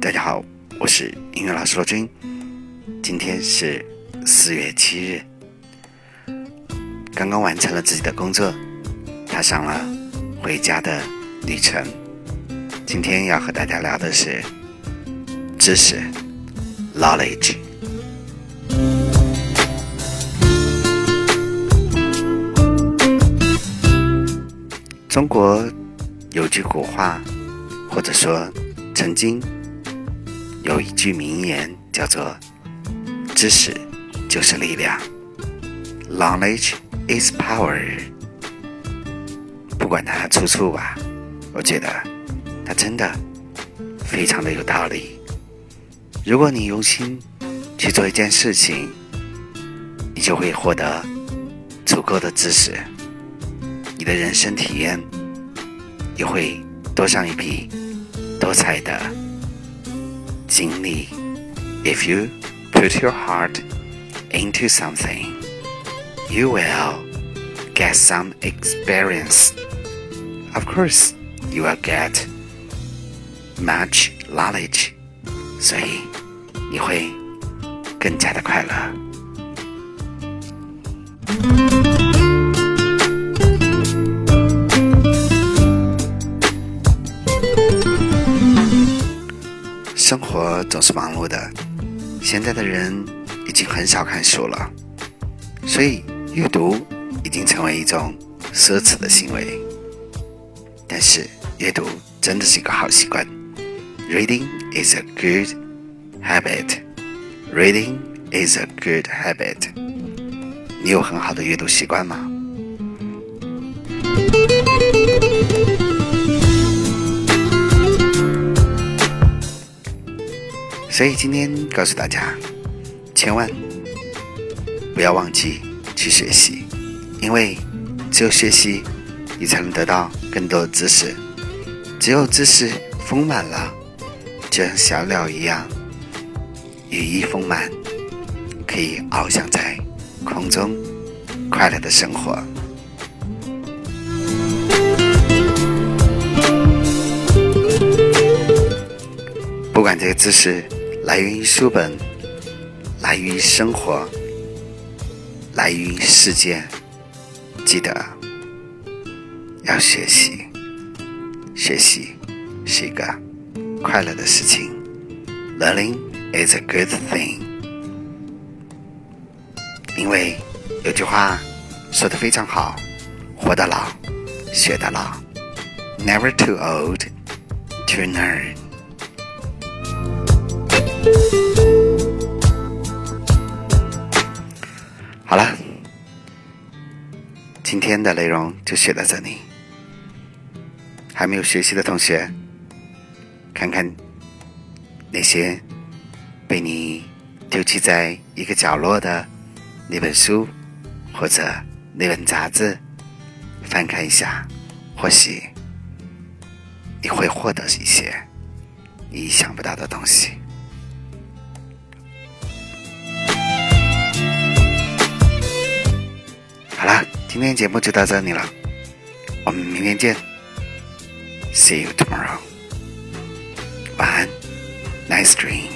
大家好，我是音乐老师罗军。今天是四月七日，刚刚完成了自己的工作，踏上了回家的旅程。今天要和大家聊的是知识 （knowledge）。中国有句古话，或者说曾经有一句名言，叫做“知识就是力量 ”，“Knowledge is power”。不管它出处吧，我觉得它真的非常的有道理。如果你用心去做一件事情，你就会获得足够的知识。你的人生体验也会多上一笔多彩的 经历。If you put your heart into something, you will get some experience. Of course, you will get much knowledge. 所以你会更加的快乐。 生活总是忙碌的，现在的人已经很少看书了，所以阅读已经成为一种奢侈的行为。但是阅读真的是一个好习惯，Reading is a good habit. Reading is a good habit. 你有很好的阅读习惯吗？所以今天告诉大家，千万不要忘记去学习，因为只有学习，你才能得到更多的知识。只有知识丰满了，就像小鸟一样，羽翼丰满，可以翱翔在空中，快乐的生活。不管这个知识。来源于书本，来源于生活，来源于世界。记得要学习，学习是一个快乐的事情。Learning is a good thing。因为有句话说的非常好：活到老，学到老。Never too old to learn。好了，今天的内容就写到这里。还没有学习的同学，看看那些被你丢弃在一个角落的那本书或者那本杂志，翻看一下，或许你会获得一些你意想不到的东西。今天节目就到这里了，我们明天见，See you tomorrow。晚安，Nice dream。